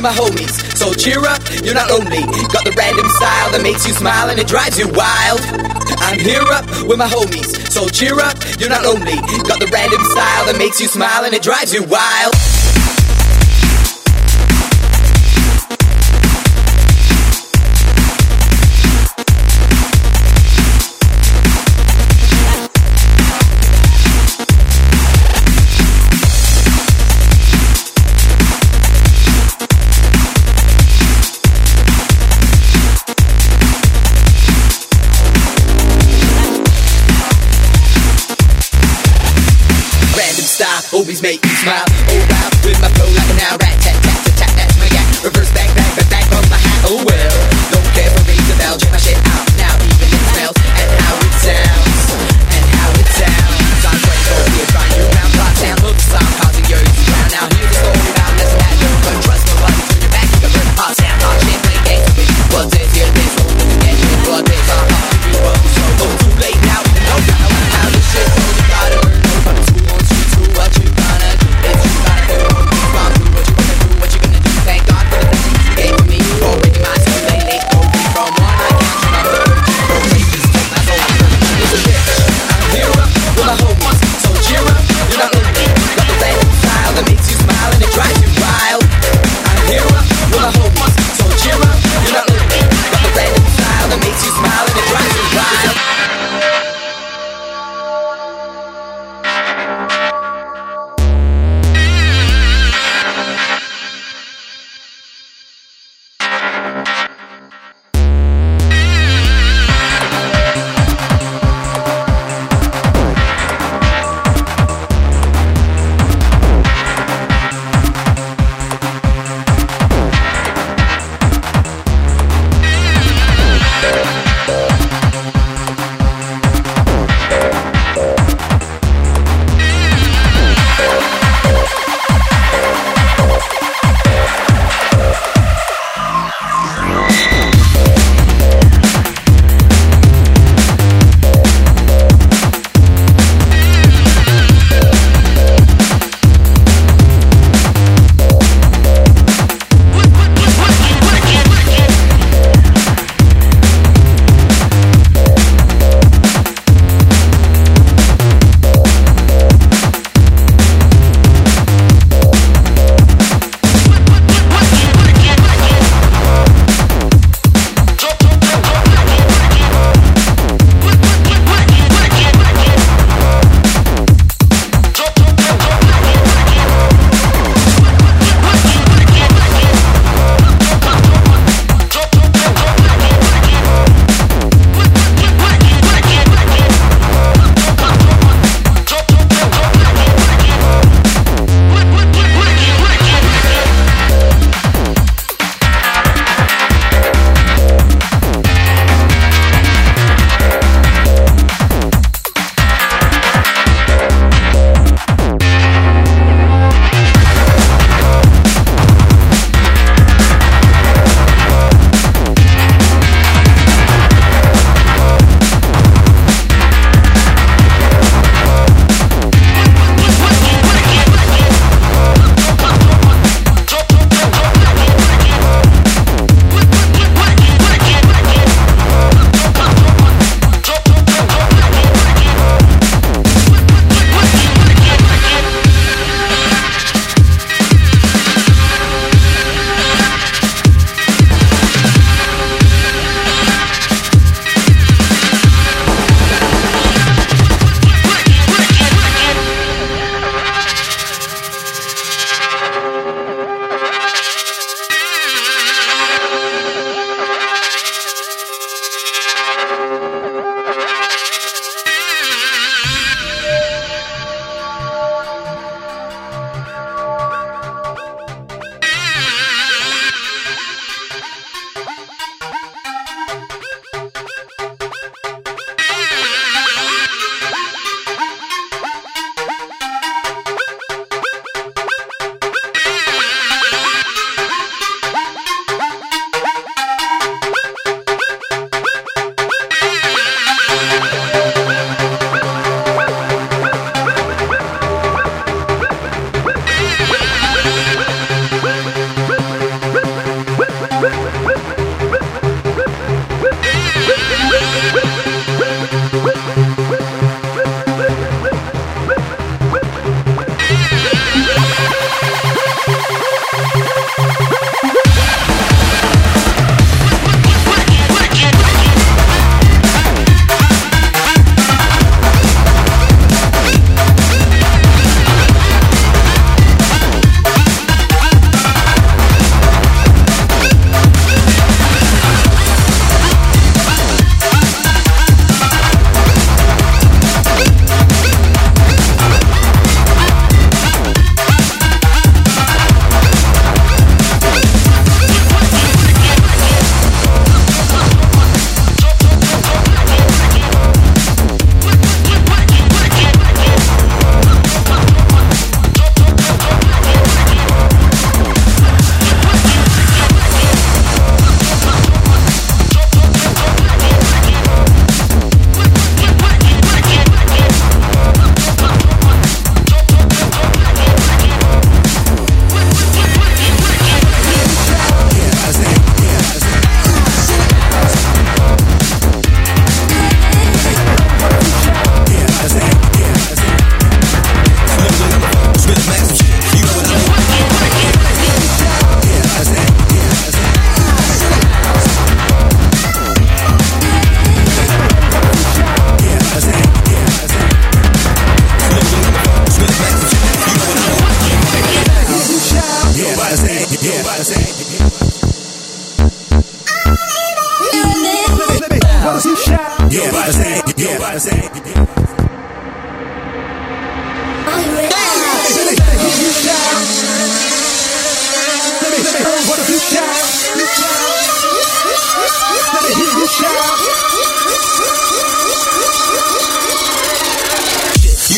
with my homies. So cheer up, you're not lonely. Got the random style that makes you smile and it drives you wild. I'm here up with my homies. So cheer up, you're not lonely. Got the random style that makes you smile and it drives you wild.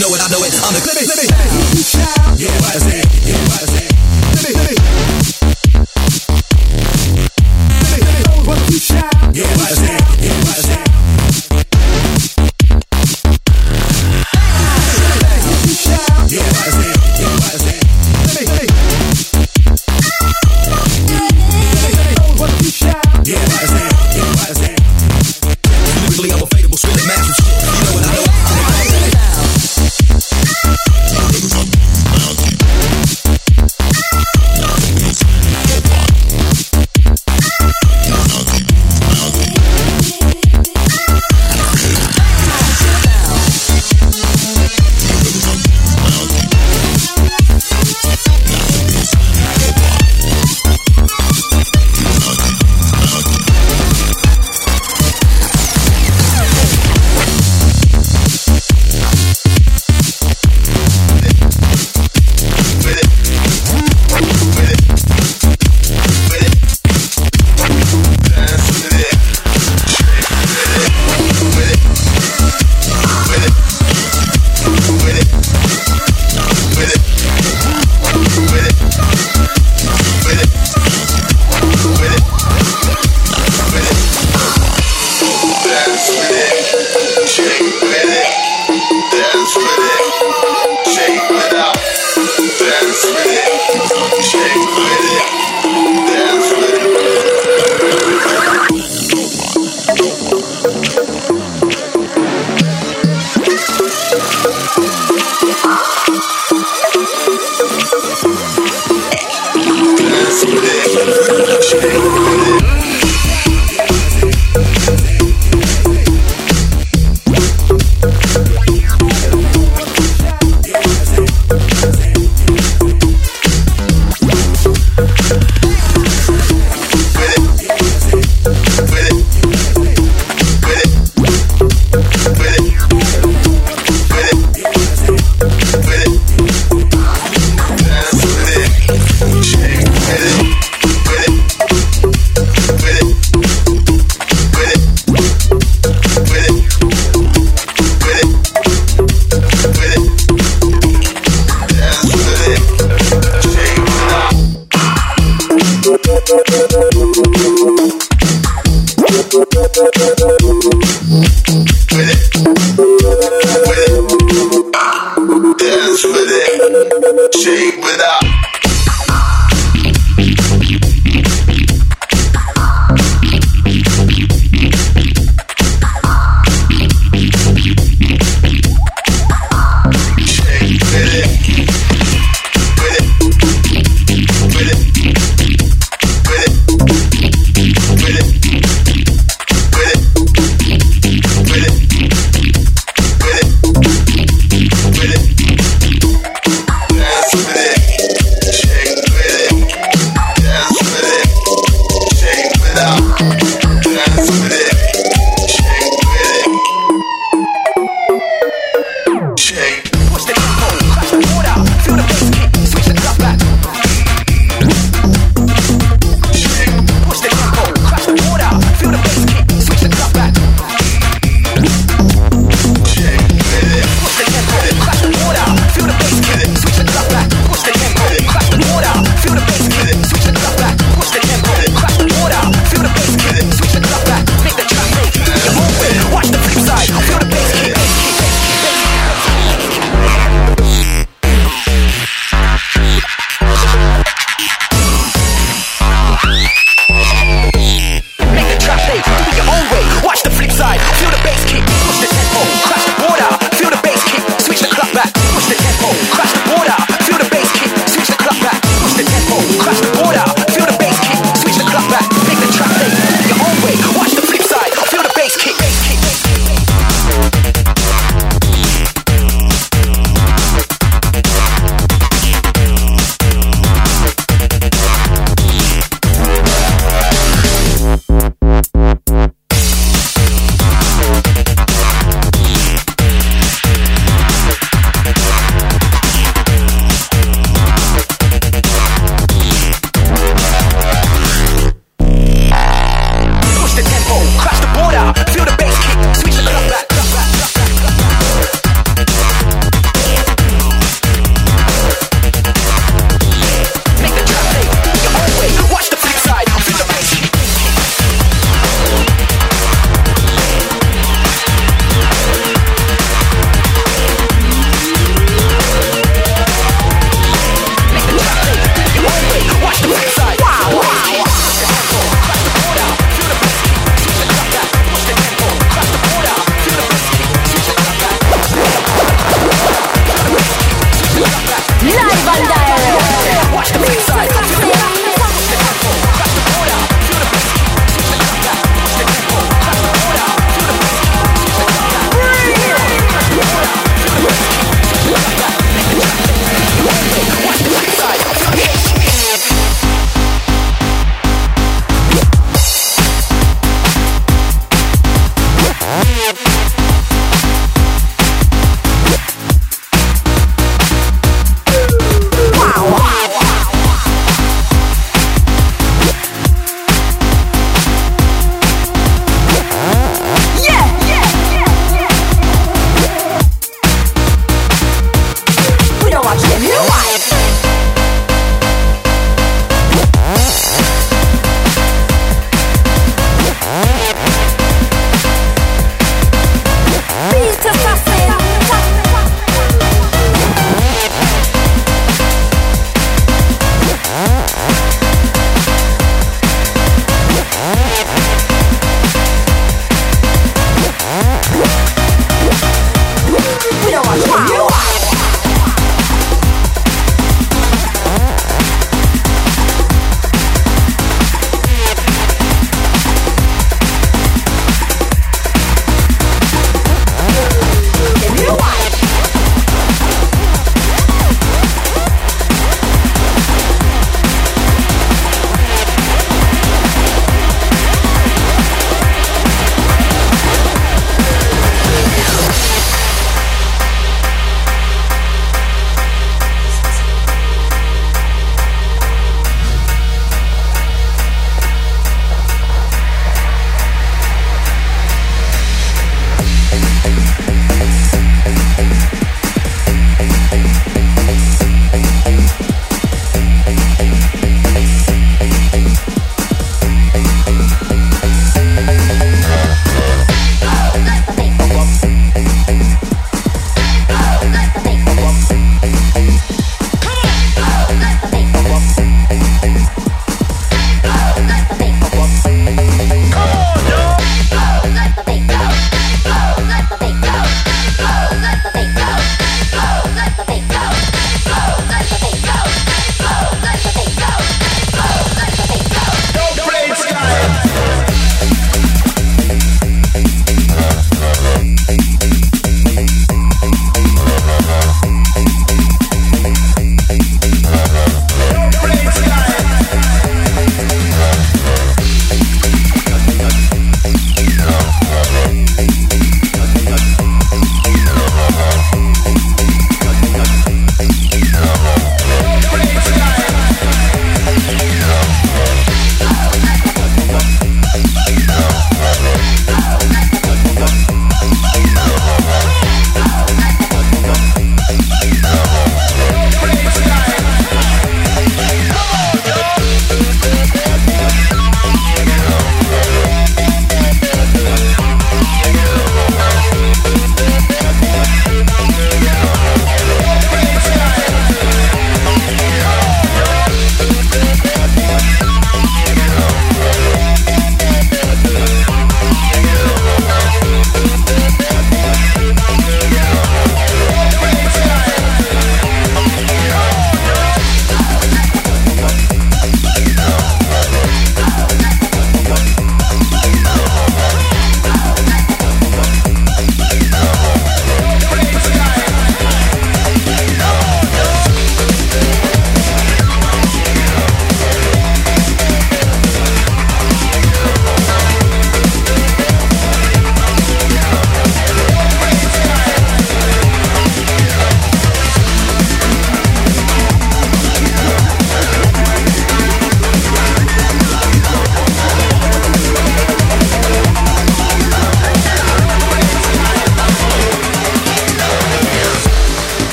know it, I know it. I'm the clippy, clippy. Yeah, yeah, yeah, Shit.